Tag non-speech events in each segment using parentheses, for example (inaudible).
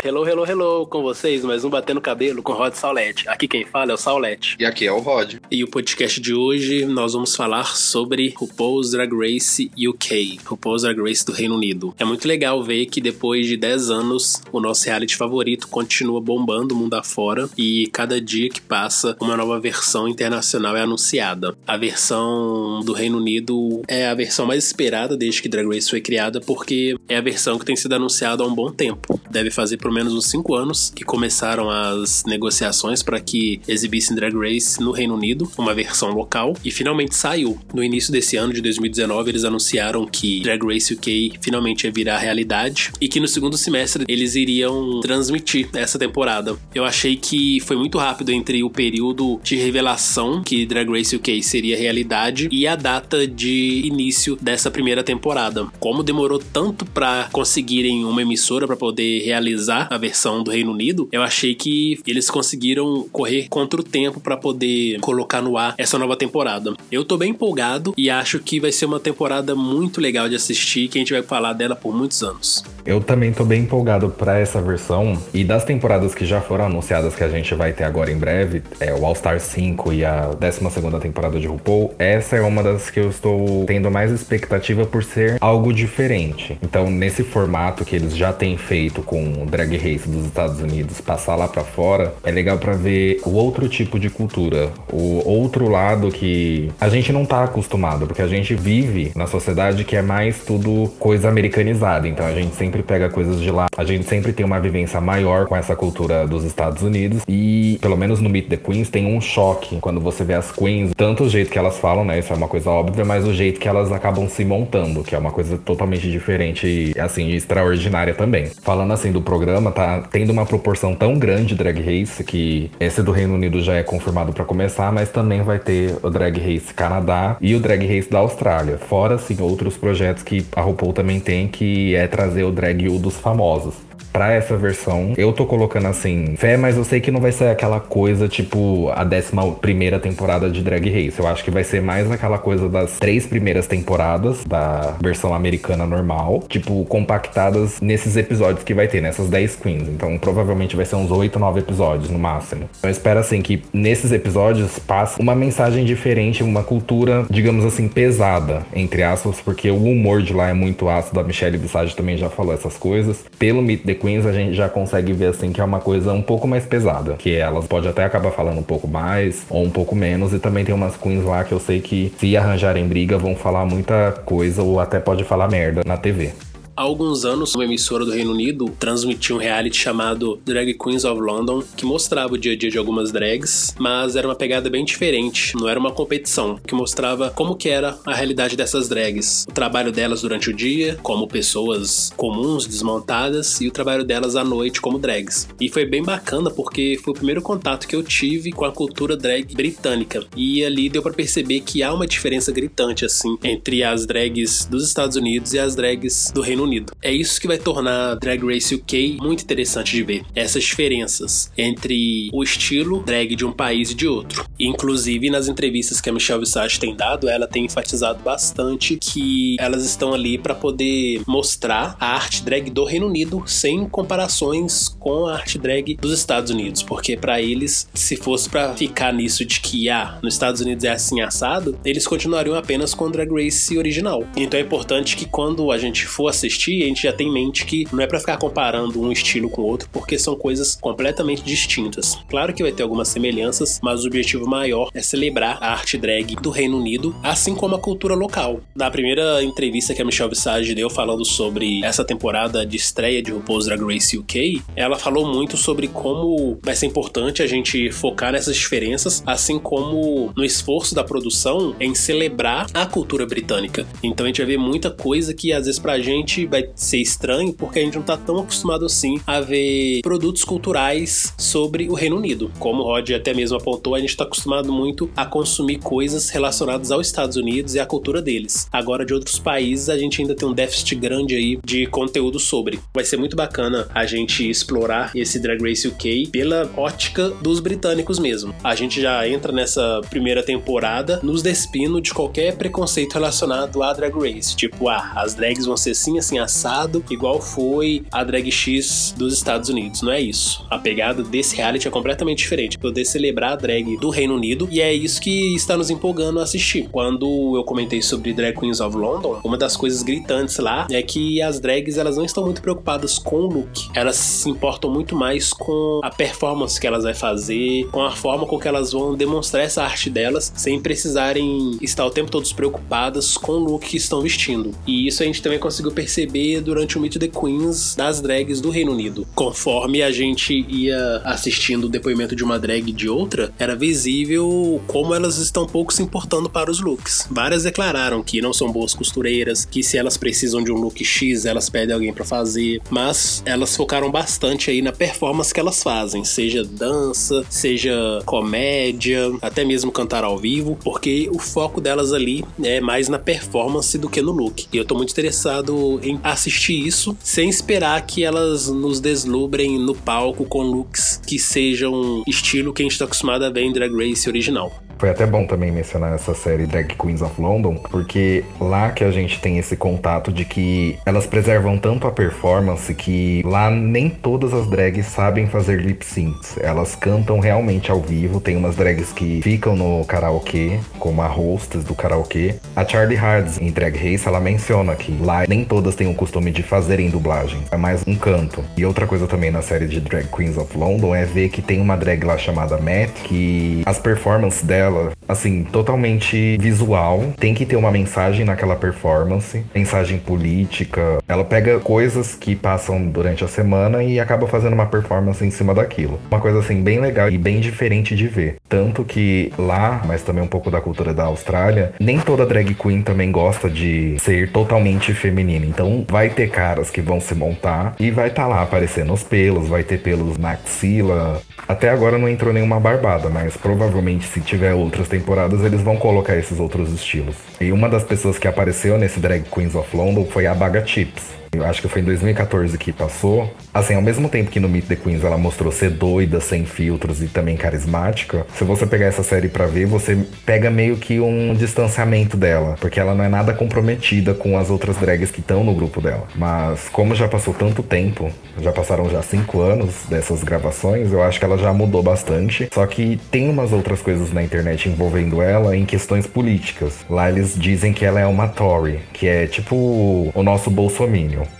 Hello, hello, hello, com vocês, mais um Batendo Cabelo com Rod Saulete. Aqui quem fala é o Saulete. E aqui é o Rod. E o podcast de hoje nós vamos falar sobre RuPaul's Drag Race UK, RuPaul's Drag Race do Reino Unido. É muito legal ver que depois de 10 anos o nosso reality favorito continua bombando o mundo afora e cada dia que passa uma nova versão internacional é anunciada. A versão do Reino Unido é a versão mais esperada desde que Drag Race foi criada porque é a versão que tem sido anunciada há um bom tempo. Deve fazer pelo menos uns 5 anos que começaram as negociações para que exibissem Drag Race no Reino Unido, uma versão local, e finalmente saiu. No início desse ano de 2019, eles anunciaram que Drag Race UK finalmente ia virar realidade e que no segundo semestre eles iriam transmitir essa temporada. Eu achei que foi muito rápido entre o período de revelação que Drag Race UK seria realidade e a data de início dessa primeira temporada. Como demorou tanto para conseguirem uma emissora para poder realizar a versão do Reino Unido, eu achei que eles conseguiram correr contra o tempo para poder colocar no ar essa nova temporada. Eu tô bem empolgado e acho que vai ser uma temporada muito legal de assistir, que a gente vai falar dela por muitos anos. Eu também tô bem empolgado para essa versão e das temporadas que já foram anunciadas que a gente vai ter agora em breve, é o All Star 5 e a 12 temporada de RuPaul, essa é uma das que eu estou tendo mais expectativa por ser algo diferente. Então, nesse formato que eles já têm feito com Drag drag race dos Estados Unidos passar lá para fora, é legal para ver o outro tipo de cultura, o outro lado que a gente não tá acostumado, porque a gente vive na sociedade que é mais tudo coisa americanizada, então a gente sempre pega coisas de lá, a gente sempre tem uma vivência maior com essa cultura dos Estados Unidos. E pelo menos no Meet the Queens tem um choque quando você vê as queens, tanto o jeito que elas falam, né, isso é uma coisa óbvia, mas o jeito que elas acabam se montando, que é uma coisa totalmente diferente e assim extraordinária também. Falando assim do programa programa tá tendo uma proporção tão grande de drag race que esse do Reino Unido já é confirmado para começar, mas também vai ter o Drag Race Canadá e o Drag Race da Austrália. Fora, assim, outros projetos que a RuPaul também tem, que é trazer o Drag U dos famosos para essa versão. Eu tô colocando assim, fé, mas eu sei que não vai ser aquela coisa tipo a 11 primeira temporada de Drag Race. Eu acho que vai ser mais aquela coisa das três primeiras temporadas da versão americana normal, tipo, compactadas nesses episódios que vai ter, nessas 10 queens. Então, provavelmente vai ser uns 8, 9 episódios no máximo. Eu espero assim que nesses episódios passe uma mensagem diferente, uma cultura, digamos assim, pesada, entre aspas, porque o humor de lá é muito ácido. A Michelle Visage também já falou essas coisas. Pelo Meet the Queens a gente já consegue ver assim que é uma coisa um pouco mais pesada, que elas podem até acabar falando um pouco mais ou um pouco menos e também tem umas queens lá que eu sei que se arranjarem briga vão falar muita coisa ou até pode falar merda na TV. Há alguns anos, uma emissora do Reino Unido transmitiu um reality chamado Drag Queens of London, que mostrava o dia a dia de algumas drags, mas era uma pegada bem diferente, não era uma competição, que mostrava como que era a realidade dessas drags, o trabalho delas durante o dia, como pessoas comuns, desmontadas, e o trabalho delas à noite como drags. E foi bem bacana porque foi o primeiro contato que eu tive com a cultura drag britânica, e ali deu para perceber que há uma diferença gritante assim entre as drags dos Estados Unidos e as drags do Reino Unido. É isso que vai tornar Drag Race UK muito interessante de ver. Essas diferenças entre o estilo drag de um país e de outro. Inclusive, nas entrevistas que a Michelle Visage tem dado, ela tem enfatizado bastante que elas estão ali para poder mostrar a arte drag do Reino Unido sem comparações com a arte drag dos Estados Unidos, porque para eles, se fosse para ficar nisso de que ah, nos Estados Unidos é assim assado, eles continuariam apenas com Drag Race original. Então é importante que quando a gente for assistir a gente já tem em mente que não é para ficar comparando um estilo com outro, porque são coisas completamente distintas. Claro que vai ter algumas semelhanças, mas o objetivo maior é celebrar a arte drag do Reino Unido, assim como a cultura local. Na primeira entrevista que a Michelle Visage deu falando sobre essa temporada de estreia de RuPaul's Drag Race UK, ela falou muito sobre como vai ser importante a gente focar nessas diferenças, assim como no esforço da produção em celebrar a cultura britânica. Então a gente vai ver muita coisa que às vezes pra gente vai ser estranho porque a gente não tá tão acostumado assim a ver produtos culturais sobre o Reino Unido. Como o Rod até mesmo apontou, a gente tá acostumado muito a consumir coisas relacionadas aos Estados Unidos e à cultura deles. Agora, de outros países, a gente ainda tem um déficit grande aí de conteúdo sobre. Vai ser muito bacana a gente explorar esse Drag Race UK pela ótica dos britânicos mesmo. A gente já entra nessa primeira temporada nos despindo de qualquer preconceito relacionado à Drag Race. Tipo, ah, as drags vão ser assim, assim assim assado, igual foi a Drag X dos Estados Unidos. Não é isso. A pegada desse reality é completamente diferente. Poder celebrar a drag do Reino Unido e é isso que está nos empolgando a assistir. Quando eu comentei sobre Drag Queens of London, uma das coisas gritantes lá é que as drags elas não estão muito preocupadas com o look. Elas se importam muito mais com a performance que elas vão fazer, com a forma com que elas vão demonstrar essa arte delas, sem precisarem estar o tempo todo preocupadas com o look que estão vestindo. E isso a gente também conseguiu perceber durante o Meet the Queens das drags do Reino Unido. Conforme a gente ia assistindo o depoimento de uma drag de outra, era visível como elas estão pouco se importando para os looks. Várias declararam que não são boas costureiras, que se elas precisam de um look X, elas pedem alguém para fazer, mas elas focaram bastante aí na performance que elas fazem, seja dança, seja comédia, até mesmo cantar ao vivo, porque o foco delas ali é mais na performance do que no look. E eu tô muito interessado assistir isso sem esperar que elas nos deslubrem no palco com looks que sejam estilo que a gente tá acostumado a ver em Drag Race original. Foi até bom também mencionar essa série Drag Queens of London, porque lá que a gente tem esse contato de que elas preservam tanto a performance que lá nem todas as drags sabem fazer lip syncs. Elas cantam realmente ao vivo, tem umas drags que ficam no karaokê, como a hostess do karaokê. A Charlie Hards em Drag Race, ela menciona que lá nem todas têm o costume de fazerem dublagem, é mais um canto. E outra coisa também na série de Drag Queens of London é ver que tem uma drag lá chamada Matt, que as performances dela dela, assim, totalmente visual. Tem que ter uma mensagem naquela performance, mensagem política. Ela pega coisas que passam durante a semana e acaba fazendo uma performance em cima daquilo. Uma coisa assim bem legal e bem diferente de ver. Tanto que lá, mas também um pouco da cultura da Austrália, nem toda drag queen também gosta de ser totalmente feminina. Então vai ter caras que vão se montar e vai estar tá lá aparecendo os pelos, vai ter pelos na axila. Até agora não entrou nenhuma barbada, mas provavelmente se tiver outras temporadas, eles vão colocar esses outros estilos. E uma das pessoas que apareceu nesse Drag Queens of London foi a Baga Chips. Eu acho que foi em 2014 que passou. Assim, ao mesmo tempo que no Meet the Queens ela mostrou ser doida, sem filtros e também carismática, se você pegar essa série para ver, você pega meio que um distanciamento dela, porque ela não é nada comprometida com as outras drags que estão no grupo dela. Mas como já passou tanto tempo, já passaram já cinco anos dessas gravações, eu acho que ela já mudou bastante. Só que tem umas outras coisas na internet envolvendo ela em questões políticas. Lá eles dizem que ela é uma Tory, que é tipo o nosso Bolsonaro.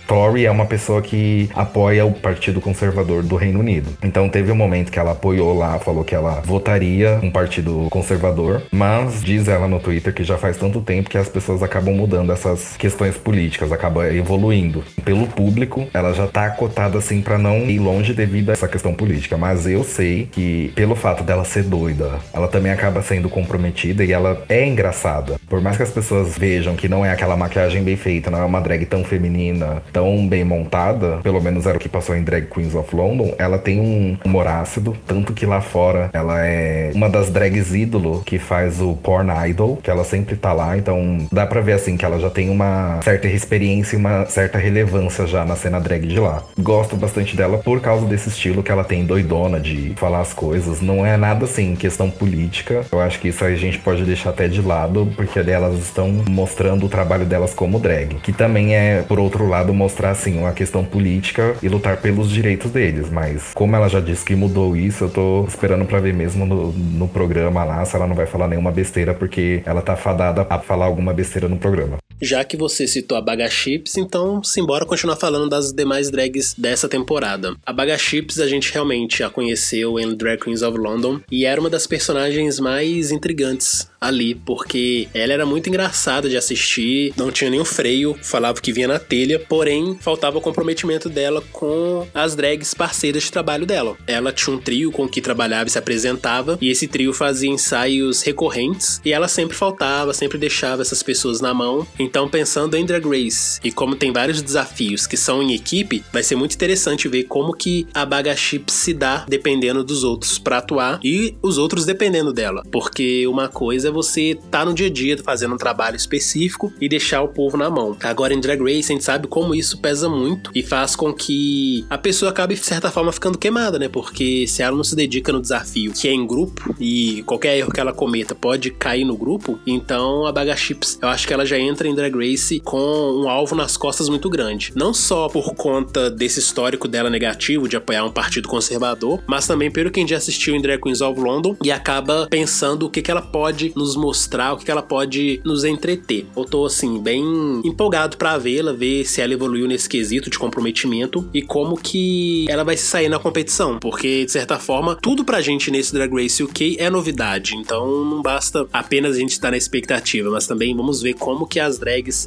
Tory é uma pessoa que apoia o Partido Conservador do Reino Unido. Então teve um momento que ela apoiou lá, falou que ela votaria um partido conservador, mas diz ela no Twitter que já faz tanto tempo que as pessoas acabam mudando essas questões políticas, acabam evoluindo. Pelo público, ela já tá cotada assim para não ir longe devido a essa questão política, mas eu sei que pelo fato dela ser doida, ela também acaba sendo comprometida e ela é engraçada. Por mais que as pessoas vejam que não é aquela maquiagem bem feita, não é uma drag tão feminina, tão bem montada, pelo menos era o que passou em Drag Queens of London, ela tem um humor ácido, tanto que lá fora ela é uma das drags ídolo que faz o Porn Idol, que ela sempre tá lá, então dá pra ver assim que ela já tem uma certa experiência e uma certa relevância já na cena drag de lá. Gosto bastante dela por causa desse estilo que ela tem doidona de falar as coisas, não é nada assim questão política. Eu acho que isso a gente pode deixar até de lado, porque elas estão mostrando o trabalho delas como drag, que também é por outro lado, mostrar assim uma questão política e lutar pelos direitos deles. Mas como ela já disse que mudou isso, eu tô esperando para ver mesmo no, no programa lá se ela não vai falar nenhuma besteira, porque ela tá fadada a falar alguma besteira no programa. Já que você citou a Baga Chips, então simbora continuar falando das demais drags dessa temporada. A Baga Chips a gente realmente a conheceu em Drag Queens of London e era uma das personagens mais intrigantes ali, porque ela era muito engraçada de assistir, não tinha nenhum freio, falava que vinha na telha, porém faltava o comprometimento dela com as drags parceiras de trabalho dela. Ela tinha um trio com que trabalhava e se apresentava, e esse trio fazia ensaios recorrentes, e ela sempre faltava, sempre deixava essas pessoas na mão. Então, pensando em Drag Race e como tem vários desafios que são em equipe, vai ser muito interessante ver como que a Baga Chip se dá dependendo dos outros para atuar e os outros dependendo dela, porque uma coisa é você estar tá no dia a dia fazendo um trabalho específico e deixar o povo na mão. Agora em Drag Race a gente sabe como isso pesa muito e faz com que a pessoa acabe de certa forma ficando queimada, né? Porque se ela não se dedica no desafio que é em grupo e qualquer erro que ela cometa pode cair no grupo, então a Baga Chips eu acho que ela já entra em Drag Race com um alvo nas costas muito grande. Não só por conta desse histórico dela negativo de apoiar um partido conservador, mas também pelo quem já assistiu em Drag Queens of London e acaba pensando o que, que ela pode nos mostrar, o que, que ela pode nos entreter. Eu tô, assim, bem empolgado para vê-la, ver se ela evoluiu nesse quesito de comprometimento e como que ela vai se sair na competição, porque, de certa forma, tudo pra gente nesse Drag Race UK é novidade, então não basta apenas a gente estar na expectativa, mas também vamos ver como que as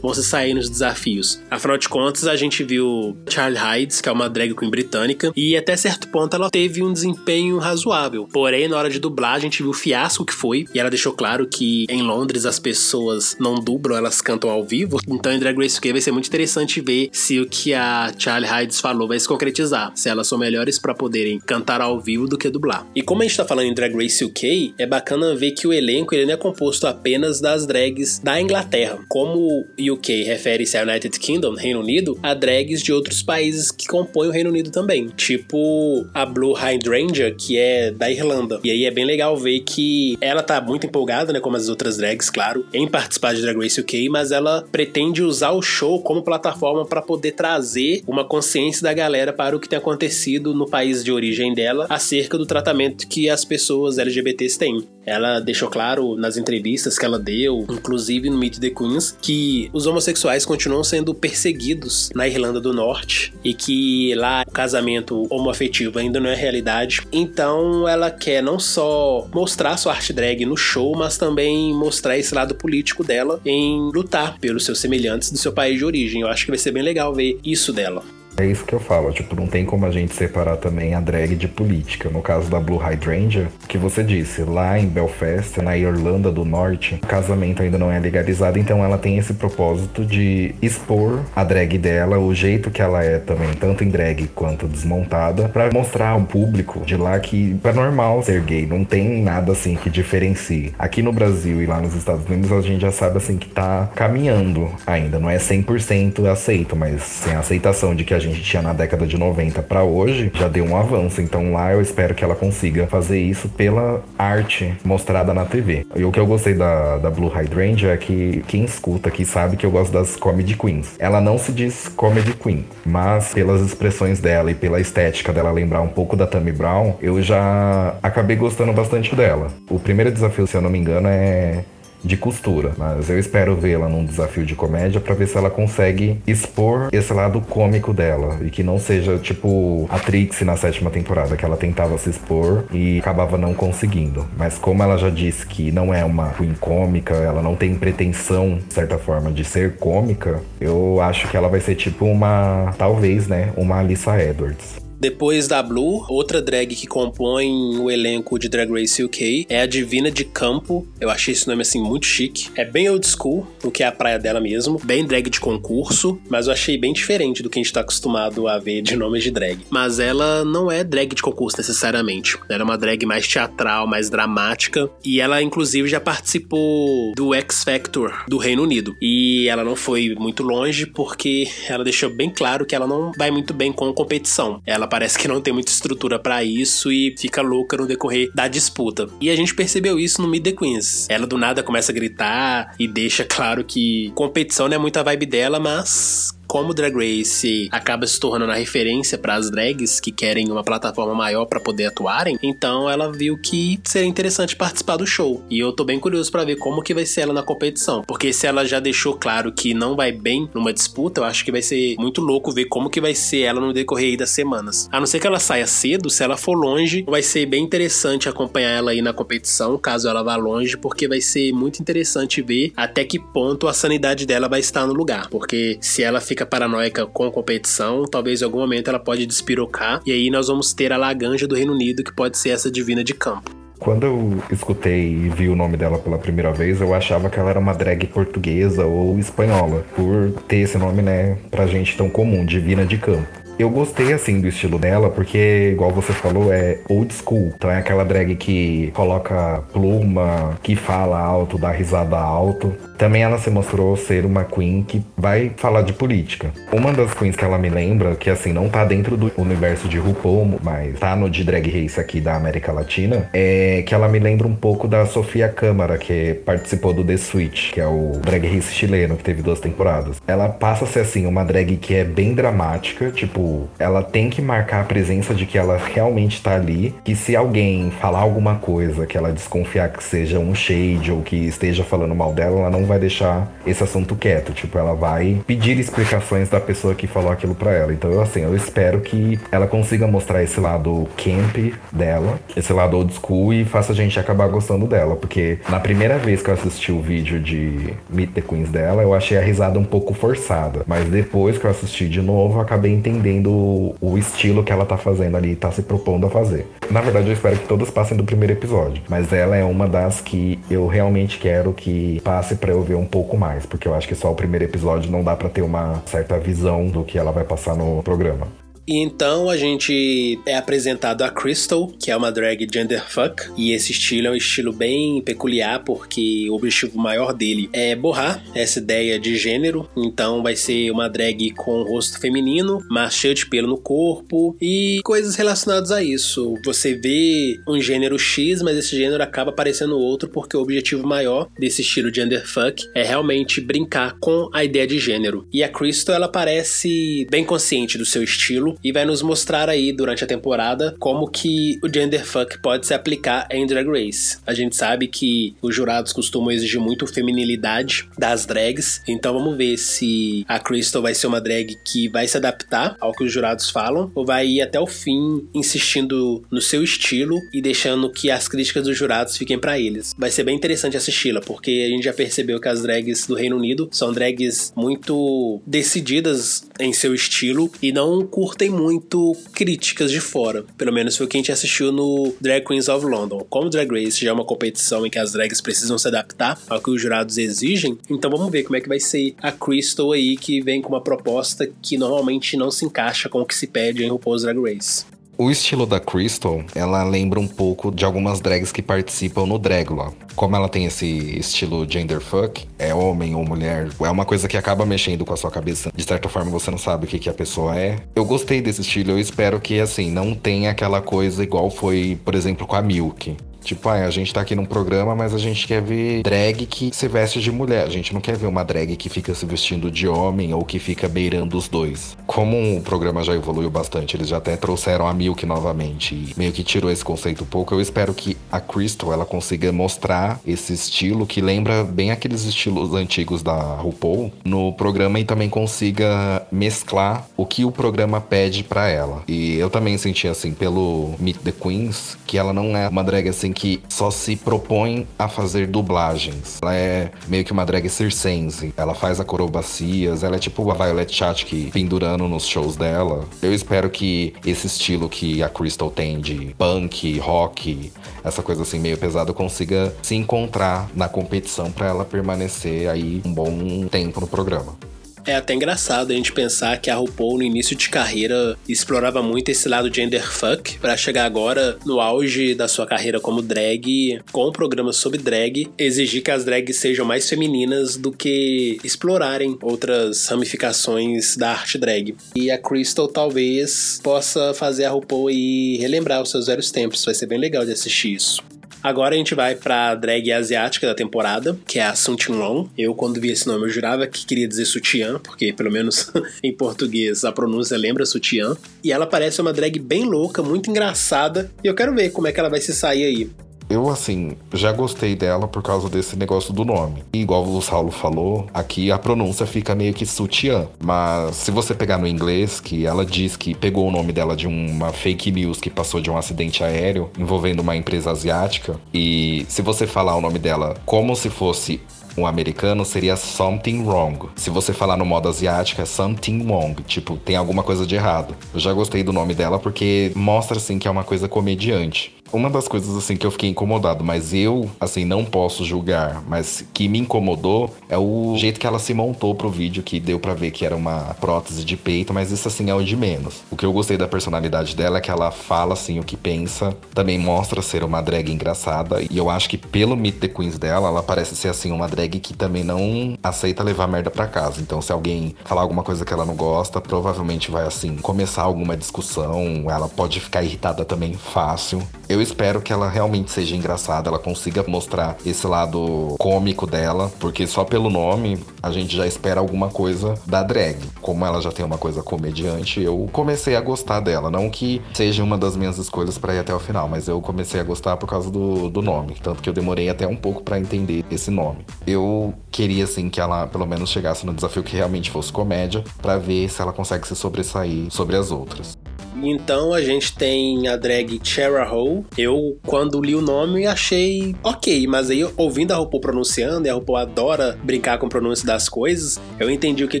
vão se sair nos desafios. Afinal de contas, a gente viu Charlie Hides, que é uma drag queen britânica, e até certo ponto ela teve um desempenho razoável. Porém, na hora de dublar, a gente viu o fiasco que foi, e ela deixou claro que em Londres as pessoas não dublam, elas cantam ao vivo. Então, em Drag Race UK vai ser muito interessante ver se o que a Charlie Hides falou vai se concretizar, se elas são melhores para poderem cantar ao vivo do que dublar. E como a gente tá falando em Drag Race UK, é bacana ver que o elenco ele não é composto apenas das drags da Inglaterra. Como UK refere-se a United Kingdom, Reino Unido, há drags de outros países que compõem o Reino Unido também. Tipo a Blue Hydrangea, que é da Irlanda. E aí é bem legal ver que ela tá muito empolgada, né, como as outras drags, claro, em participar de Drag Race UK, mas ela pretende usar o show como plataforma para poder trazer uma consciência da galera para o que tem acontecido no país de origem dela acerca do tratamento que as pessoas LGBTs têm. Ela deixou claro nas entrevistas que ela deu, inclusive no Meet the Queens, que os homossexuais continuam sendo perseguidos na Irlanda do Norte e que lá o casamento homoafetivo ainda não é realidade. Então ela quer não só mostrar sua arte drag no show, mas também mostrar esse lado político dela em lutar pelos seus semelhantes do seu país de origem. Eu acho que vai ser bem legal ver isso dela. É isso que eu falo, tipo, não tem como a gente separar também a drag de política. No caso da Blue Hydrangea, que você disse, lá em Belfast, na Irlanda do Norte, o casamento ainda não é legalizado, então ela tem esse propósito de expor a drag dela, o jeito que ela é também, tanto em drag quanto desmontada, para mostrar ao público de lá que é normal ser gay, não tem nada assim que diferencie. Aqui no Brasil e lá nos Estados Unidos a gente já sabe assim que tá caminhando ainda, não é 100% aceito, mas sem aceitação de que a gente tinha na década de 90 para hoje, já deu um avanço. Então lá eu espero que ela consiga fazer isso pela arte mostrada na TV. E o que eu gostei da, da Blue Hydrangea é que quem escuta aqui sabe que eu gosto das comedy queens. Ela não se diz comedy queen, mas pelas expressões dela e pela estética dela lembrar um pouco da Tammy Brown, eu já acabei gostando bastante dela. O primeiro desafio, se eu não me engano, é de costura, mas eu espero vê-la num desafio de comédia para ver se ela consegue expor esse lado cômico dela e que não seja tipo a Trixie na sétima temporada, que ela tentava se expor e acabava não conseguindo. Mas como ela já disse que não é uma queen cômica, ela não tem pretensão, de certa forma, de ser cômica, eu acho que ela vai ser tipo uma, talvez, né, uma Alissa Edwards. Depois da Blue, outra drag que compõe o elenco de Drag Race UK é a Divina de Campo. Eu achei esse nome assim muito chique. É bem old school, o que é a praia dela mesmo. Bem drag de concurso, mas eu achei bem diferente do que a gente tá acostumado a ver de nomes de drag. Mas ela não é drag de concurso necessariamente. Ela é uma drag mais teatral, mais dramática. E ela, inclusive, já participou do X Factor do Reino Unido. E ela não foi muito longe porque ela deixou bem claro que ela não vai muito bem com competição. Ela parece que não tem muita estrutura para isso e fica louca no decorrer da disputa. E a gente percebeu isso no Mid The Queens. Ela do nada começa a gritar e deixa claro que competição não é muito a vibe dela, mas como Drag Race acaba se tornando a referência para as drags que querem uma plataforma maior para poder atuarem, então ela viu que seria interessante participar do show. E eu tô bem curioso para ver como que vai ser ela na competição, porque se ela já deixou claro que não vai bem numa disputa, eu acho que vai ser muito louco ver como que vai ser ela no decorrer das semanas. A não ser que ela saia cedo, se ela for longe, vai ser bem interessante acompanhar ela aí na competição, caso ela vá longe, porque vai ser muito interessante ver até que ponto a sanidade dela vai estar no lugar, porque se ela fica fica paranoica com a competição, talvez em algum momento ela pode despirocar e aí nós vamos ter a Laganja do Reino Unido, que pode ser essa divina de campo. Quando eu escutei e vi o nome dela pela primeira vez, eu achava que ela era uma drag portuguesa ou espanhola, por ter esse nome, né, pra gente tão comum, Divina de Campo. Eu gostei, assim, do estilo dela, porque, igual você falou, é old school. Então é aquela drag que coloca pluma, que fala alto, dá risada alto. Também ela se mostrou ser uma queen que vai falar de política. Uma das queens que ela me lembra, que assim, não tá dentro do universo de RuPaul, mas tá no de Drag Race aqui da América Latina, é que ela me lembra um pouco da Sofia Câmara, que participou do The Switch, que é o Drag Race chileno, que teve duas temporadas. Ela passa a ser assim, uma drag que é bem dramática, tipo, ela tem que marcar a presença de que ela realmente tá ali, que se alguém falar alguma coisa que ela desconfiar que seja um shade ou que esteja falando mal dela, ela não vai deixar esse assunto quieto. Tipo, ela vai pedir explicações da pessoa que falou aquilo pra ela. Então, assim, eu espero que ela consiga mostrar esse lado camp dela, esse lado old school e faça a gente acabar gostando dela. Porque na primeira vez que eu assisti o vídeo de Meet the Queens dela, eu achei a risada um pouco forçada. Mas depois que eu assisti de novo, eu acabei entendendo o estilo que ela tá fazendo ali, tá se propondo a fazer. Na verdade, eu espero que todas passem do primeiro episódio. Mas ela é uma das que eu realmente quero que passe pra eu ver um pouco mais, porque eu acho que só o primeiro episódio não dá para ter uma certa visão do que ela vai passar no programa. E então a gente é apresentado a Crystal, que é uma drag genderfuck, e esse estilo é um estilo bem peculiar porque o objetivo maior dele é borrar essa ideia de gênero. Então vai ser uma drag com rosto feminino, mas cheio de pelo no corpo e coisas relacionadas a isso. Você vê um gênero X, mas esse gênero acaba parecendo outro porque o objetivo maior desse estilo genderfuck é realmente brincar com a ideia de gênero. E a Crystal ela parece bem consciente do seu estilo e vai nos mostrar aí durante a temporada como que o genderfuck pode se aplicar em Drag Race. A gente sabe que os jurados costumam exigir muito feminilidade das drags, então vamos ver se a Crystal vai ser uma drag que vai se adaptar ao que os jurados falam ou vai ir até o fim insistindo no seu estilo e deixando que as críticas dos jurados fiquem para eles. Vai ser bem interessante assisti-la, porque a gente já percebeu que as drags do Reino Unido são drags muito decididas em seu estilo e não curtem tem muito críticas de fora. Pelo menos foi o que a gente assistiu no Drag Queens of London. Como Drag Race já é uma competição em que as drags precisam se adaptar ao que os jurados exigem, então vamos ver como é que vai ser a Crystal aí, que vem com uma proposta que normalmente não se encaixa com o que se pede em RuPaul's Drag Race. O estilo da Crystal, ela lembra um pouco de algumas drags que participam no Dragula. Como ela tem esse estilo genderfuck, é homem ou mulher, é uma coisa que acaba mexendo com a sua cabeça. De certa forma, você não sabe o que, que a pessoa é. Eu gostei desse estilo, eu espero que, assim, não tenha aquela coisa igual foi, por exemplo, com a Milk. Tipo, ah, a gente tá aqui num programa, mas a gente quer ver drag que se veste de mulher. A gente não quer ver uma drag que fica se vestindo de homem ou que fica beirando os dois. Como o programa já evoluiu bastante, eles já até trouxeram a Milk novamente e meio que tirou esse conceito um pouco. Eu espero que a Crystal ela consiga mostrar esse estilo que lembra bem aqueles estilos antigos da RuPaul no programa e também consiga mesclar o que o programa pede para ela. E eu também senti assim pelo Meet the Queens que ela não é uma drag assim que só se propõe a fazer dublagens. Ela é meio que uma drag circense. Ela faz acrobacias, ela é tipo a Violet Chachki pendurando nos shows dela. Eu espero que esse estilo que a Crystal tem de punk, rock, essa coisa assim meio pesada consiga se encontrar na competição para ela permanecer aí um bom tempo no programa. É até engraçado a gente pensar que a RuPaul no início de carreira explorava muito esse lado genderfuck para chegar agora no auge da sua carreira como drag, com um programa sobre drag, exigir que as drags sejam mais femininas do que explorarem outras ramificações da arte drag. E a Crystal talvez possa fazer a RuPaul aí relembrar os seus velhos tempos, vai ser bem legal de assistir isso. Agora a gente vai pra drag asiática da temporada, que é a Sun Long. Eu, quando vi esse nome, eu jurava que queria dizer sutiã, porque pelo menos (laughs) em português a pronúncia lembra sutiã. E ela parece uma drag bem louca, muito engraçada. E eu quero ver como é que ela vai se sair aí. Eu, assim, já gostei dela por causa desse negócio do nome. E, igual o Saulo falou, aqui a pronúncia fica meio que sutiã. Mas se você pegar no inglês, que ela diz que pegou o nome dela de uma fake news que passou de um acidente aéreo envolvendo uma empresa asiática. E se você falar o nome dela como se fosse um americano seria something wrong. Se você falar no modo asiático, é something wrong. Tipo, tem alguma coisa de errado. Eu já gostei do nome dela porque mostra assim que é uma coisa comediante. Uma das coisas assim que eu fiquei incomodado, mas eu assim não posso julgar, mas que me incomodou é o jeito que ela se montou pro vídeo que deu para ver que era uma prótese de peito, mas isso assim é o de menos. O que eu gostei da personalidade dela é que ela fala assim o que pensa, também mostra ser uma drag engraçada e eu acho que pelo Meet the Queens dela, ela parece ser assim uma drag que também não aceita levar merda para casa. Então se alguém falar alguma coisa que ela não gosta, provavelmente vai assim começar alguma discussão, ela pode ficar irritada também fácil. Eu espero que ela realmente seja engraçada, ela consiga mostrar esse lado cômico dela, porque só pelo nome a gente já espera alguma coisa da drag. Como ela já tem uma coisa comediante, eu comecei a gostar dela. Não que seja uma das minhas escolhas para ir até o final, mas eu comecei a gostar por causa do, do nome. Tanto que eu demorei até um pouco para entender esse nome. Eu queria, assim, que ela pelo menos chegasse no desafio que realmente fosse comédia, para ver se ela consegue se sobressair sobre as outras. Então a gente tem a drag Chera Ho. Eu, quando li o nome, achei ok, mas aí ouvindo a RuPaul pronunciando, e a RuPaul adora brincar com o pronúncio das coisas, eu entendi o que,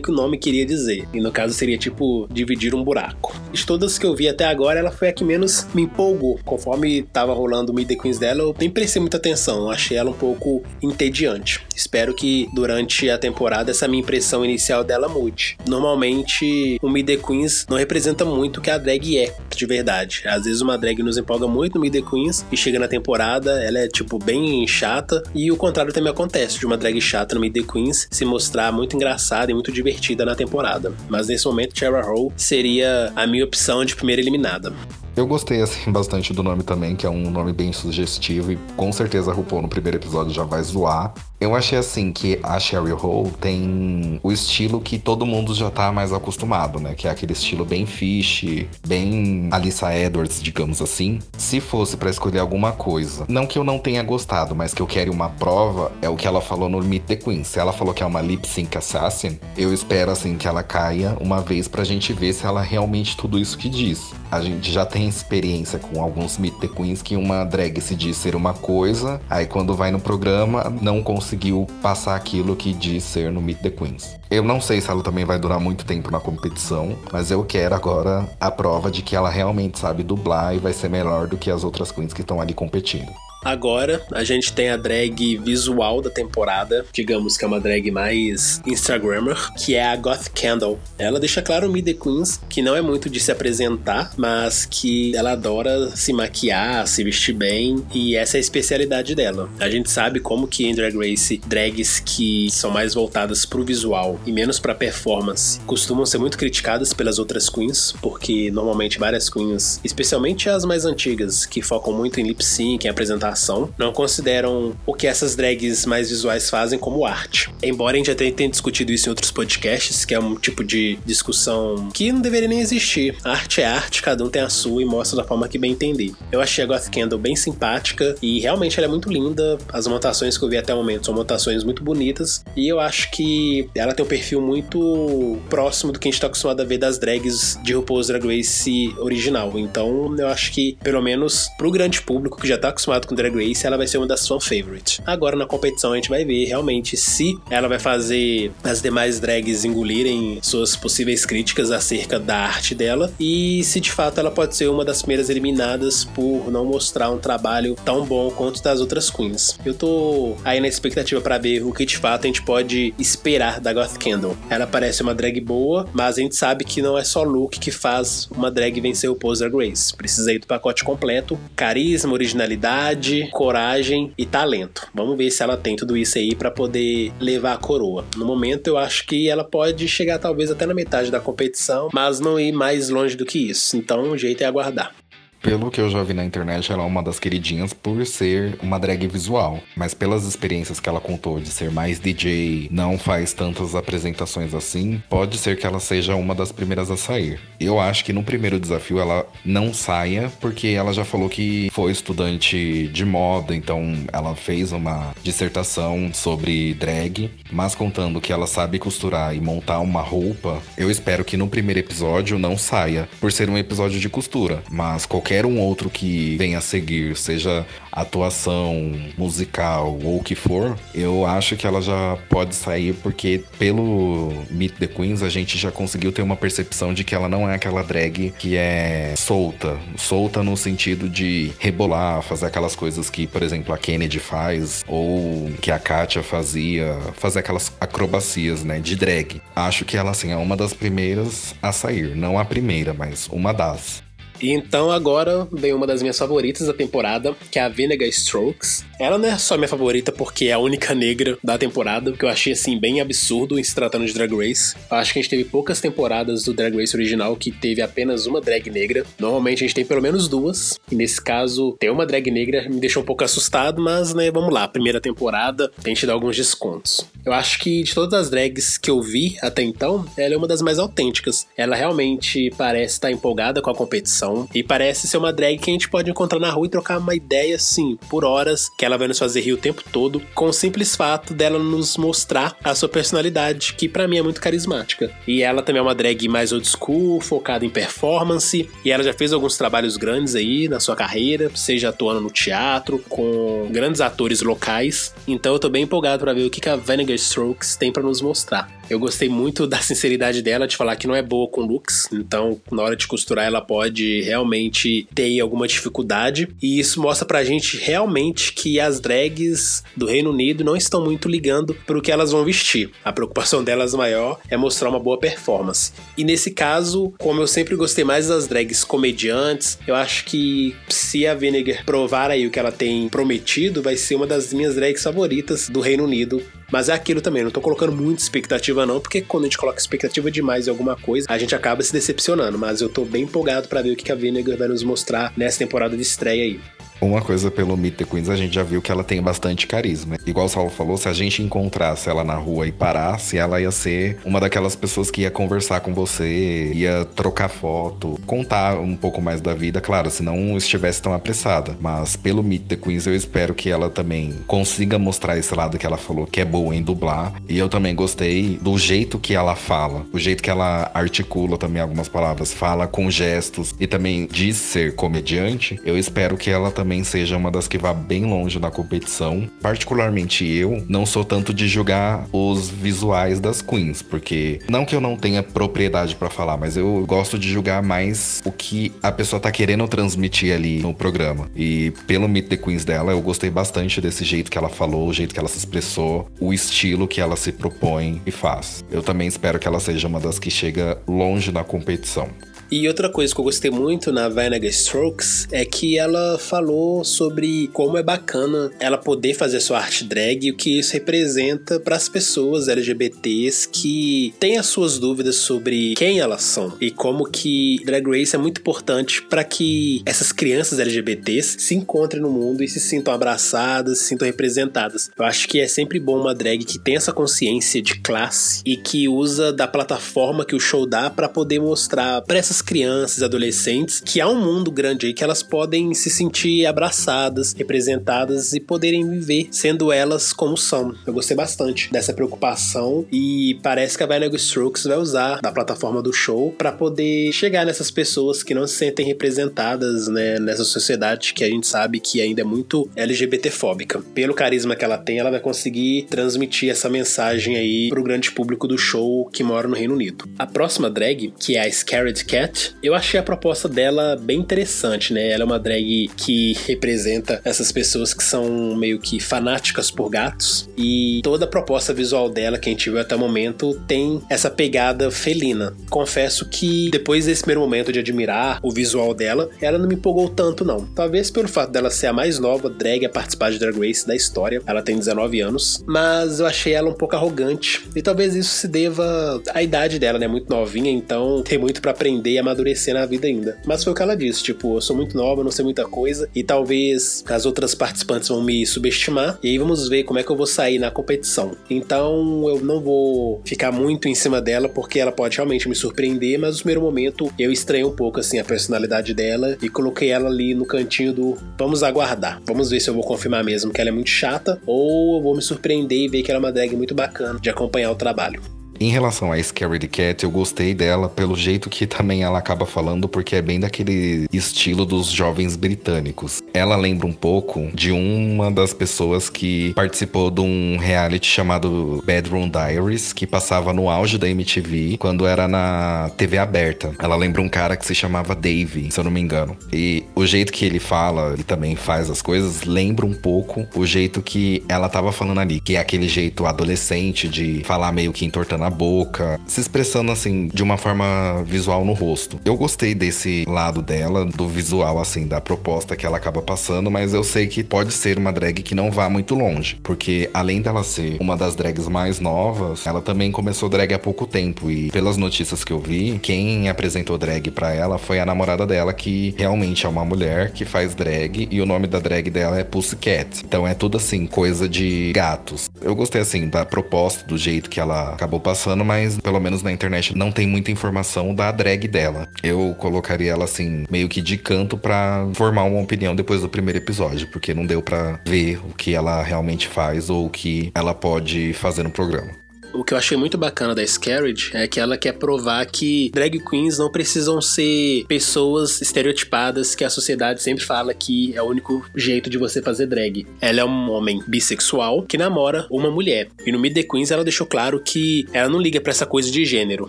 que o nome queria dizer. E no caso seria tipo dividir um buraco. De todas que eu vi até agora, ela foi a que menos me empolgou. Conforme tava rolando o Meet the Queens dela, eu nem prestei muita atenção. Achei ela um pouco entediante. Espero que durante a temporada essa minha impressão inicial dela mude. Normalmente, o Meet the Queens não representa muito o que a drag é, de verdade. Às vezes uma drag nos empolga muito no Meet the Queens e chega na temporada, ela é tipo bem chata. E o contrário também acontece, de uma drag chata no Meet the Queens se mostrar muito engraçada e muito divertida na temporada. Mas nesse momento, Chara Ho seria a minha opção de primeira eliminada. Eu gostei, assim, (laughs) bastante do nome também, que é um nome bem sugestivo e com certeza a RuPaul no primeiro episódio já vai zoar. Eu achei, assim, que a Sherry Hole tem o estilo que todo mundo já tá mais acostumado, né? Que é aquele estilo bem fish, bem Alissa Edwards, digamos assim. Se fosse para escolher alguma coisa, não que eu não tenha gostado, mas que eu quero uma prova, é o que ela falou no Meet the Queen. Se ela falou que é uma lip sync assassin, eu espero, assim, que ela caia uma vez pra gente ver se ela realmente tudo isso que diz. A gente já tem tem experiência com alguns Meet the Queens que uma drag se diz ser uma coisa, aí quando vai no programa não conseguiu passar aquilo que diz ser no Meet the Queens. Eu não sei se ela também vai durar muito tempo na competição, mas eu quero agora a prova de que ela realmente sabe dublar e vai ser melhor do que as outras queens que estão ali competindo. Agora a gente tem a drag visual da temporada, digamos que é uma drag mais Instagrammer, que é a Goth Candle. Ela deixa claro o the Queens que não é muito de se apresentar, mas que ela adora se maquiar, se vestir bem, e essa é a especialidade dela. A gente sabe como que em Drag Race, drags que são mais voltadas pro visual e menos pra performance costumam ser muito criticadas pelas outras queens, porque normalmente várias queens, especialmente as mais antigas, que focam muito em lip sync, em apresentação não consideram o que essas drags mais visuais fazem como arte. Embora a gente até tenha discutido isso em outros podcasts, que é um tipo de discussão que não deveria nem existir. A arte é arte, cada um tem a sua e mostra da forma que bem entender. Eu achei a Goth Candle bem simpática e realmente ela é muito linda. As montações que eu vi até o momento são montações muito bonitas e eu acho que ela tem um perfil muito próximo do que a gente tá acostumado a ver das drags de RuPaul's Drag Race original. Então eu acho que, pelo menos pro grande público que já tá acostumado com Drag Race, ela vai ser uma das suas favorites. Agora na competição a gente vai ver realmente se ela vai fazer as demais drags engolirem suas possíveis críticas acerca da arte dela e se de fato ela pode ser uma das primeiras eliminadas por não mostrar um trabalho tão bom quanto das outras queens. Eu tô aí na expectativa para ver o que de fato a gente pode esperar da Goth Candle. Ela parece uma drag boa, mas a gente sabe que não é só look que faz uma drag vencer o Pose Drag Race. Precisa ir do pacote completo: carisma, originalidade, coragem e talento. Vamos ver se ela tem tudo isso aí para poder levar a coroa. No momento, eu acho que ela pode chegar talvez até na metade da competição, mas não ir mais longe do que isso. Então, o jeito é aguardar. Pelo que eu já vi na internet, ela é uma das queridinhas por ser uma drag visual. Mas pelas experiências que ela contou de ser mais DJ, não faz tantas apresentações assim, pode ser que ela seja uma das primeiras a sair. Eu acho que no primeiro desafio ela não saia, porque ela já falou que foi estudante de moda, então ela fez uma dissertação sobre drag, mas contando que ela sabe costurar e montar uma roupa, eu espero que no primeiro episódio não saia, por ser um episódio de costura. Mas qualquer qualquer um outro que venha a seguir, seja atuação, musical ou o que for, eu acho que ela já pode sair porque pelo Meet the Queens a gente já conseguiu ter uma percepção de que ela não é aquela drag que é solta, solta no sentido de rebolar, fazer aquelas coisas que, por exemplo, a Kennedy faz ou que a Katia fazia, fazer aquelas acrobacias, né, de drag. Acho que ela assim é uma das primeiras a sair, não a primeira, mas uma das. E então agora vem uma das minhas favoritas da temporada, que é a Vinegar Strokes. Ela não é só minha favorita porque é a única negra da temporada, que eu achei assim bem absurdo em se tratando de Drag Race. Acho que a gente teve poucas temporadas do Drag Race original que teve apenas uma drag negra. Normalmente a gente tem pelo menos duas. E nesse caso, ter uma drag negra me deixou um pouco assustado, mas né, vamos lá, primeira temporada, tem que dar alguns descontos. Eu acho que de todas as drags que eu vi até então, ela é uma das mais autênticas. Ela realmente parece estar empolgada com a competição e parece ser uma drag que a gente pode encontrar na rua e trocar uma ideia assim, por horas, que ela vai nos fazer rir o tempo todo, com o simples fato dela nos mostrar a sua personalidade, que para mim é muito carismática. E ela também é uma drag mais old school, focada em performance, e ela já fez alguns trabalhos grandes aí na sua carreira, seja atuando no teatro, com grandes atores locais. Então eu tô bem empolgado para ver o que a Vinegar Strokes tem para nos mostrar. Eu gostei muito da sinceridade dela de falar que não é boa com looks, então na hora de costurar ela pode realmente ter alguma dificuldade. E isso mostra pra gente realmente que as drags do Reino Unido não estão muito ligando pro que elas vão vestir. A preocupação delas maior é mostrar uma boa performance. E nesse caso, como eu sempre gostei mais das drags comediantes, eu acho que se a Vinegar provar aí o que ela tem prometido, vai ser uma das minhas drags favoritas do Reino Unido mas é aquilo também, não tô colocando muita expectativa não, porque quando a gente coloca expectativa demais em alguma coisa, a gente acaba se decepcionando. Mas eu tô bem empolgado para ver o que a Vinegar vai nos mostrar nessa temporada de estreia aí. Uma coisa pelo Meet the Queens, a gente já viu que ela tem bastante carisma. Igual o Saulo falou, se a gente encontrasse ela na rua e parasse, ela ia ser uma daquelas pessoas que ia conversar com você, ia trocar foto, contar um pouco mais da vida, claro, se não estivesse tão apressada. Mas pelo Meet the Queens, eu espero que ela também consiga mostrar esse lado que ela falou, que é boa em dublar. E eu também gostei do jeito que ela fala, o jeito que ela articula também algumas palavras, fala com gestos e também diz ser comediante. Eu espero que ela também também seja uma das que vá bem longe na competição. Particularmente eu, não sou tanto de julgar os visuais das queens, porque não que eu não tenha propriedade para falar, mas eu gosto de julgar mais o que a pessoa tá querendo transmitir ali no programa. E pelo Meet the Queens dela, eu gostei bastante desse jeito que ela falou, o jeito que ela se expressou, o estilo que ela se propõe e faz. Eu também espero que ela seja uma das que chega longe na competição. E outra coisa que eu gostei muito na Vinegar Strokes é que ela falou sobre como é bacana ela poder fazer sua arte drag e o que isso representa para as pessoas LGBTs que têm as suas dúvidas sobre quem elas são e como que Drag Race é muito importante para que essas crianças LGBTs se encontrem no mundo e se sintam abraçadas, se sintam representadas. Eu acho que é sempre bom uma drag que tem essa consciência de classe e que usa da plataforma que o show dá para poder mostrar para essas crianças adolescentes que há um mundo grande aí que elas podem se sentir abraçadas, representadas e poderem viver sendo elas como são. Eu gostei bastante dessa preocupação e parece que a Vinegar Strokes vai usar da plataforma do show para poder chegar nessas pessoas que não se sentem representadas né, nessa sociedade que a gente sabe que ainda é muito LGBTfóbica. Pelo carisma que ela tem, ela vai conseguir transmitir essa mensagem aí pro grande público do show que mora no Reino Unido. A próxima drag, que é a Scared Cat, eu achei a proposta dela bem interessante, né? Ela é uma drag que representa essas pessoas que são meio que fanáticas por gatos e toda a proposta visual dela que a gente viu até o momento tem essa pegada felina. Confesso que depois desse primeiro momento de admirar o visual dela, ela não me empolgou tanto não. Talvez pelo fato dela ser a mais nova drag a participar de Drag Race da história. Ela tem 19 anos, mas eu achei ela um pouco arrogante e talvez isso se deva à idade dela, né? Muito novinha, então tem muito para aprender amadurecer na vida ainda. Mas foi o que ela disse, tipo, eu sou muito nova, não sei muita coisa, e talvez as outras participantes vão me subestimar, e aí vamos ver como é que eu vou sair na competição. Então eu não vou ficar muito em cima dela, porque ela pode realmente me surpreender, mas no primeiro momento eu estranhei um pouco assim a personalidade dela e coloquei ela ali no cantinho do vamos aguardar. Vamos ver se eu vou confirmar mesmo que ela é muito chata ou eu vou me surpreender e ver que ela é uma drag muito bacana de acompanhar o trabalho. Em relação a Scary Cat, eu gostei dela pelo jeito que também ela acaba falando, porque é bem daquele estilo dos jovens britânicos. Ela lembra um pouco de uma das pessoas que participou de um reality chamado Bedroom Diaries, que passava no auge da MTV, quando era na TV aberta. Ela lembra um cara que se chamava Dave, se eu não me engano. E o jeito que ele fala e também faz as coisas lembra um pouco o jeito que ela tava falando ali, que é aquele jeito adolescente de falar meio que entortando a boca, se expressando assim de uma forma visual no rosto. Eu gostei desse lado dela, do visual assim, da proposta que ela acaba passando, mas eu sei que pode ser uma drag que não vá muito longe, porque além dela ser uma das drags mais novas, ela também começou drag há pouco tempo e pelas notícias que eu vi, quem apresentou drag para ela foi a namorada dela que realmente é uma mulher que faz drag e o nome da drag dela é Pussycat. Então é tudo assim, coisa de gatos. Eu gostei assim da proposta, do jeito que ela acabou passando, mas pelo menos na internet não tem muita informação da drag dela. Eu colocaria ela assim meio que de canto para formar uma opinião depois do primeiro episódio, porque não deu para ver o que ela realmente faz ou o que ela pode fazer no programa o que eu achei muito bacana da Scarred é que ela quer provar que drag queens não precisam ser pessoas estereotipadas que a sociedade sempre fala que é o único jeito de você fazer drag. Ela é um homem bissexual que namora uma mulher. E no Meet the Queens ela deixou claro que ela não liga para essa coisa de gênero.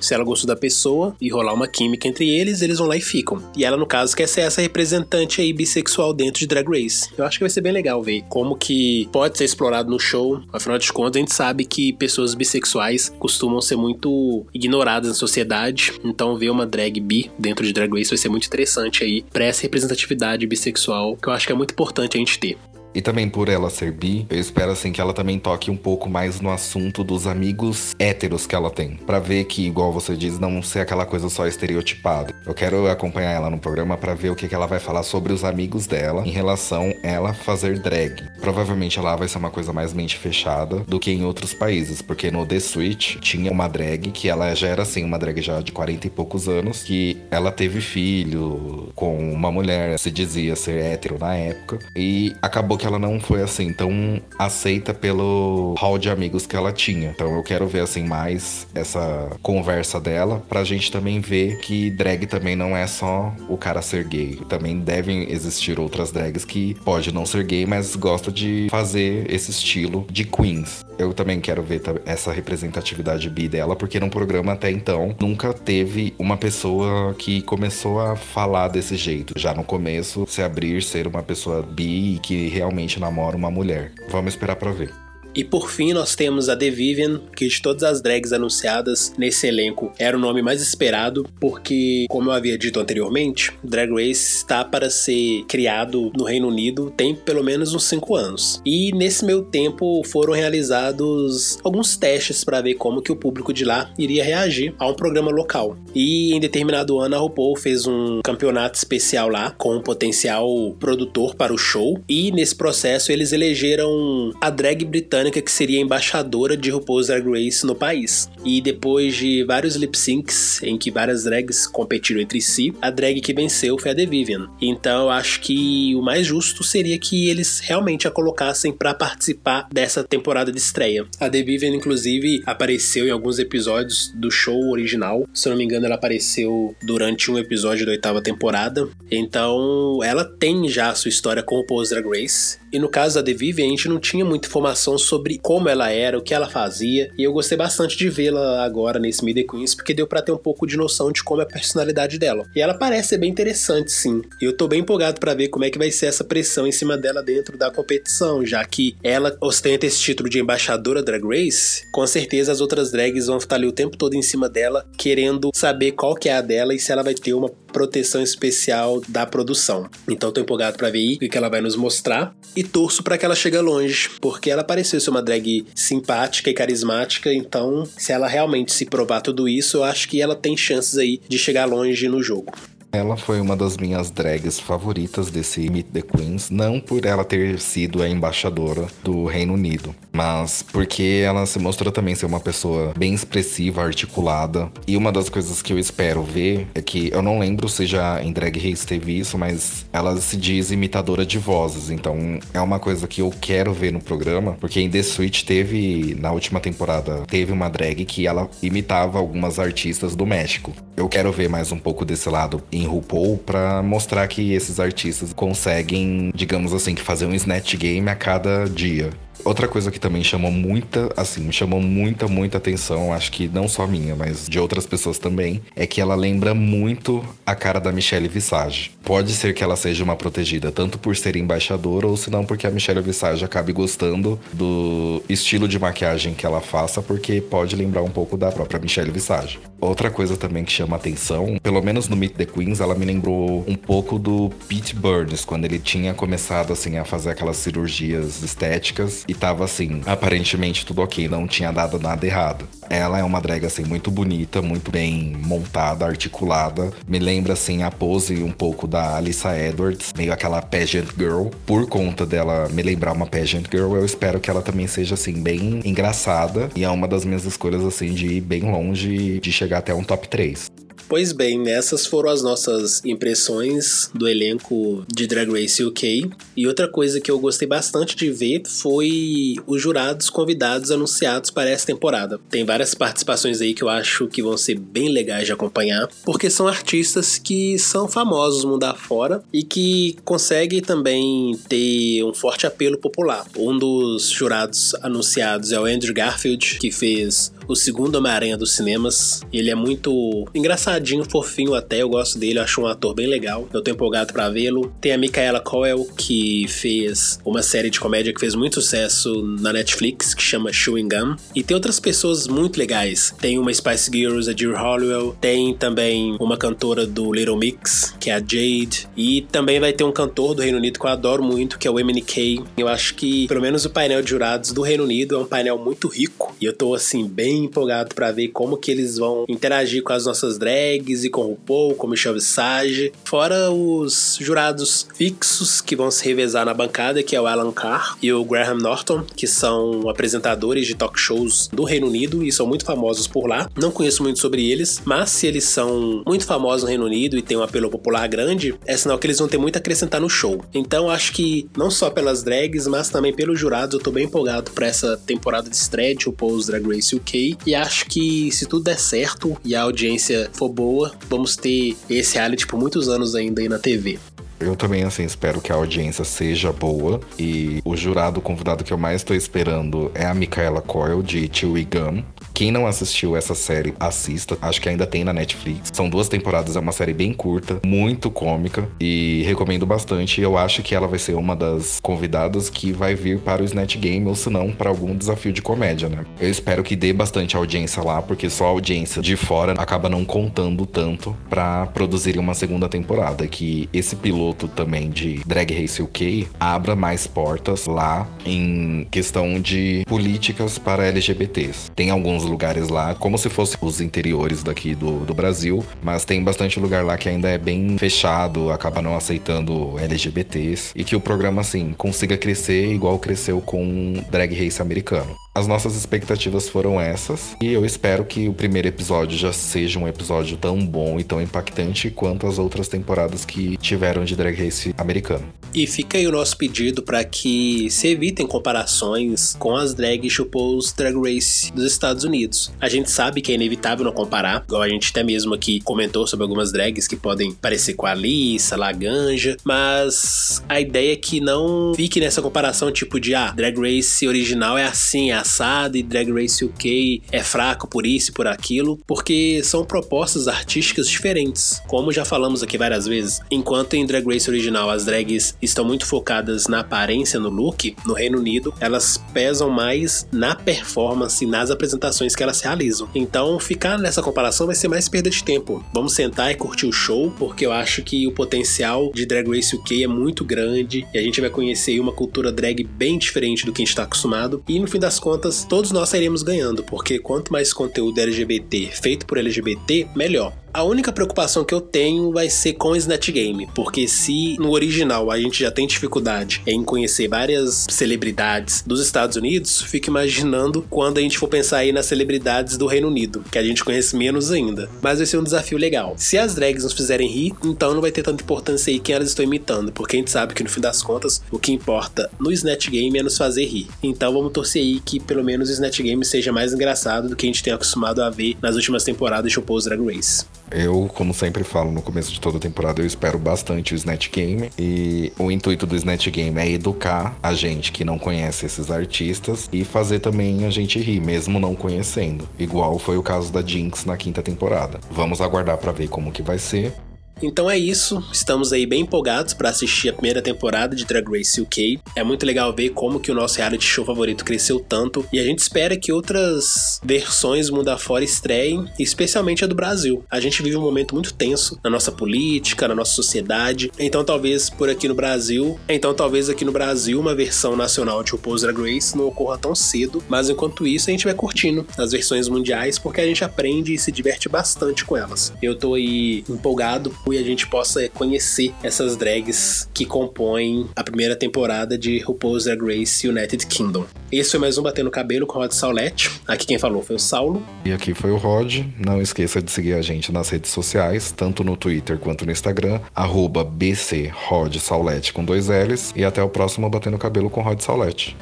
Se ela gostou da pessoa e rolar uma química entre eles, eles vão lá e ficam. E ela, no caso, quer ser essa representante aí bissexual dentro de Drag Race. Eu acho que vai ser bem legal ver como que pode ser explorado no show. Afinal de contas, a gente sabe que pessoas bissexuais costumam ser muito ignoradas na sociedade, então ver uma drag bi dentro de Drag Race vai ser muito interessante aí para essa representatividade bissexual que eu acho que é muito importante a gente ter. E também por ela ser bi, eu espero assim que ela também toque um pouco mais no assunto dos amigos héteros que ela tem. para ver que, igual você diz, não ser aquela coisa só estereotipada. Eu quero acompanhar ela no programa para ver o que, que ela vai falar sobre os amigos dela em relação a ela fazer drag. Provavelmente lá vai ser uma coisa mais mente fechada do que em outros países, porque no The Switch tinha uma drag que ela já era assim, uma drag já de 40 e poucos anos, que ela teve filho com uma mulher, se dizia ser hétero na época, e acabou que ela não foi assim tão aceita pelo hall de amigos que ela tinha. Então eu quero ver assim mais essa conversa dela pra gente também ver que drag também não é só o cara ser gay. Também devem existir outras drags que pode não ser gay, mas gosta de fazer esse estilo de queens. Eu também quero ver essa representatividade bi dela, porque no programa até então nunca teve uma pessoa que começou a falar desse jeito. Já no começo, se abrir, ser uma pessoa bi e que realmente namora uma mulher. Vamos esperar para ver. E por fim, nós temos a The Vivian, que de todas as drags anunciadas nesse elenco era o nome mais esperado, porque, como eu havia dito anteriormente, Drag Race está para ser criado no Reino Unido tem pelo menos uns 5 anos. E nesse meio tempo foram realizados alguns testes para ver como que o público de lá iria reagir a um programa local. E em determinado ano a RuPaul fez um campeonato especial lá com um potencial produtor para o show, e nesse processo eles elegeram a drag britânica britânica que seria embaixadora de RuPaul's Drag Race no país. E depois de vários lip syncs em que várias drags competiram entre si, a drag que venceu foi a The Vivian. Então acho que o mais justo seria que eles realmente a colocassem para participar dessa temporada de estreia. A The Vivian, inclusive, apareceu em alguns episódios do show original. Se eu não me engano, ela apareceu durante um episódio da oitava temporada. Então ela tem já a sua história com o RuPaul's Drag Race. E no caso da The Vivian, a gente não tinha muita informação sobre como ela era, o que ela fazia. E eu gostei bastante de vê-la agora nesse Mid Queens, porque deu para ter um pouco de noção de como é a personalidade dela. E ela parece ser bem interessante, sim. E eu tô bem empolgado para ver como é que vai ser essa pressão em cima dela dentro da competição, já que ela ostenta esse título de embaixadora Drag Race. Com certeza as outras drags vão estar ali o tempo todo em cima dela, querendo saber qual que é a dela e se ela vai ter uma proteção especial da produção. Então tô empolgado para ver o que ela vai nos mostrar e torço para que ela chegue longe, porque ela pareceu ser uma drag simpática e carismática, então se ela realmente se provar tudo isso, eu acho que ela tem chances aí de chegar longe no jogo. Ela foi uma das minhas drags favoritas desse Meet the Queens, não por ela ter sido a embaixadora do Reino Unido, mas porque ela se mostrou também ser uma pessoa bem expressiva, articulada. E uma das coisas que eu espero ver é que eu não lembro se já em Drag Race teve isso, mas ela se diz imitadora de vozes, então é uma coisa que eu quero ver no programa, porque em The Switch teve na última temporada teve uma drag que ela imitava algumas artistas do México. Eu quero ver mais um pouco desse lado em RuPaul para mostrar que esses artistas conseguem, digamos assim, fazer um snatch game a cada dia. Outra coisa que também chamou muita, assim, chamou muita, muita atenção, acho que não só minha, mas de outras pessoas também, é que ela lembra muito a cara da Michelle Visage. Pode ser que ela seja uma protegida, tanto por ser embaixadora, ou se não porque a Michelle Visage acabe gostando do estilo de maquiagem que ela faça, porque pode lembrar um pouco da própria Michelle Visage. Outra coisa também que chama atenção, pelo menos no Meet the Queens, ela me lembrou um pouco do Pete Burns, quando ele tinha começado, assim, a fazer aquelas cirurgias estéticas e tava assim, aparentemente tudo ok, não tinha dado nada errado. Ela é uma drag assim muito bonita, muito bem montada, articulada. Me lembra assim a pose um pouco da Alyssa Edwards, meio aquela pageant girl. Por conta dela me lembrar uma pageant girl, eu espero que ela também seja assim bem engraçada e é uma das minhas escolhas assim de ir bem longe de chegar até um top 3. Pois bem, essas foram as nossas impressões do elenco de Drag Race UK. E outra coisa que eu gostei bastante de ver foi os jurados convidados anunciados para essa temporada. Tem várias participações aí que eu acho que vão ser bem legais de acompanhar, porque são artistas que são famosos mundo afora e que conseguem também ter um forte apelo popular. Um dos jurados anunciados é o Andrew Garfield, que fez o segundo Homem-Aranha dos cinemas. Ele é muito engraçadinho, fofinho até, eu gosto dele, eu acho um ator bem legal. Eu tô empolgado para vê-lo. Tem a Micaela Coel, que fez uma série de comédia que fez muito sucesso na Netflix, que chama Chewing Gum. E tem outras pessoas muito legais. Tem uma Spice Girls, a Jill Hollowell. Tem também uma cantora do Little Mix, que é a Jade. E também vai ter um cantor do Reino Unido que eu adoro muito, que é o Kay. Eu acho que, pelo menos o painel de jurados do Reino Unido é um painel muito rico. E eu tô, assim, bem bem empolgado para ver como que eles vão interagir com as nossas drags e com o Paul, com o Michel Visage. Fora os jurados fixos que vão se revezar na bancada, que é o Alan Carr e o Graham Norton, que são apresentadores de talk shows do Reino Unido e são muito famosos por lá. Não conheço muito sobre eles, mas se eles são muito famosos no Reino Unido e têm um apelo popular grande, é sinal que eles vão ter muito a acrescentar no show. Então acho que não só pelas drags, mas também pelos jurados, eu tô bem empolgado para essa temporada de estreia de RuPaul's Drag Race UK e acho que se tudo der certo e a audiência for boa, vamos ter esse reality por muitos anos ainda aí na TV. Eu também, assim, espero que a audiência seja boa. E o jurado convidado que eu mais tô esperando é a Micaela Coyle, de Chewie Gun. Quem não assistiu essa série, assista. Acho que ainda tem na Netflix. São duas temporadas, é uma série bem curta, muito cômica e recomendo bastante. Eu acho que ela vai ser uma das convidadas que vai vir para o Snatch Game ou se não para algum desafio de comédia, né? Eu espero que dê bastante audiência lá, porque só a audiência de fora acaba não contando tanto para produzir uma segunda temporada. Que esse piloto também de Drag Race UK abra mais portas lá em questão de políticas para LGBTs. Tem alguns alguns lugares lá, como se fossem os interiores daqui do, do Brasil, mas tem bastante lugar lá que ainda é bem fechado, acaba não aceitando LGBTs e que o programa, assim, consiga crescer igual cresceu com Drag Race americano. As nossas expectativas foram essas, e eu espero que o primeiro episódio já seja um episódio tão bom e tão impactante quanto as outras temporadas que tiveram de Drag Race americano. E fica aí o nosso pedido para que se evitem comparações com as drag RuPaul's Drag Race dos Estados Unidos. A gente sabe que é inevitável não comparar, igual a gente até mesmo aqui comentou sobre algumas drags que podem parecer com a Alissa, Laganja, mas a ideia é que não fique nessa comparação tipo de ah, Drag Race original é assim, é assado e Drag Race UK é fraco por isso e por aquilo, porque são propostas artísticas diferentes. Como já falamos aqui várias vezes, enquanto em Drag Race original as drags estão muito focadas na aparência, no look, no Reino Unido elas pesam mais na performance, nas apresentações que elas realizam. Então, ficar nessa comparação vai ser mais perda de tempo. Vamos sentar e curtir o show, porque eu acho que o potencial de Drag Race UK é muito grande e a gente vai conhecer uma cultura drag bem diferente do que a gente está acostumado. E no fim das contas, todos nós sairemos ganhando, porque quanto mais conteúdo LGBT feito por LGBT, melhor. A única preocupação que eu tenho vai ser com o Snatch Game, porque se no original a gente já tem dificuldade em conhecer várias celebridades dos Estados Unidos, fico imaginando quando a gente for pensar aí nas celebridades do Reino Unido, que a gente conhece menos ainda. Mas vai ser um desafio legal. Se as drags nos fizerem rir, então não vai ter tanta importância aí quem elas estão imitando, porque a gente sabe que no fim das contas o que importa no Snatch Game é nos fazer rir. Então vamos torcer aí que pelo menos o Snatch Game seja mais engraçado do que a gente tem acostumado a ver nas últimas temporadas de RuPaul's Drag Race. Eu, como sempre falo no começo de toda temporada, eu espero bastante o Snatch Game. E o intuito do Snatch Game é educar a gente que não conhece esses artistas e fazer também a gente rir, mesmo não conhecendo. Igual foi o caso da Jinx na quinta temporada. Vamos aguardar para ver como que vai ser. Então é isso, estamos aí bem empolgados para assistir a primeira temporada de Drag Race UK. É muito legal ver como que o nosso reality show favorito cresceu tanto e a gente espera que outras versões mundo afora estreiem, especialmente a do Brasil. A gente vive um momento muito tenso na nossa política, na nossa sociedade. Então talvez por aqui no Brasil, então talvez aqui no Brasil uma versão nacional de RuPaul's Drag Race não ocorra tão cedo, mas enquanto isso a gente vai curtindo as versões mundiais porque a gente aprende e se diverte bastante com elas. Eu tô aí empolgado e a gente possa conhecer essas drags que compõem a primeira temporada de RuPaul's Drag Race United Kingdom. Esse foi mais um Batendo Cabelo com Rod Saulete. Aqui quem falou foi o Saulo. E aqui foi o Rod. Não esqueça de seguir a gente nas redes sociais, tanto no Twitter quanto no Instagram, arroba BC Rod Saulete com dois L's. E até o próximo Batendo Cabelo com Rod Saulete.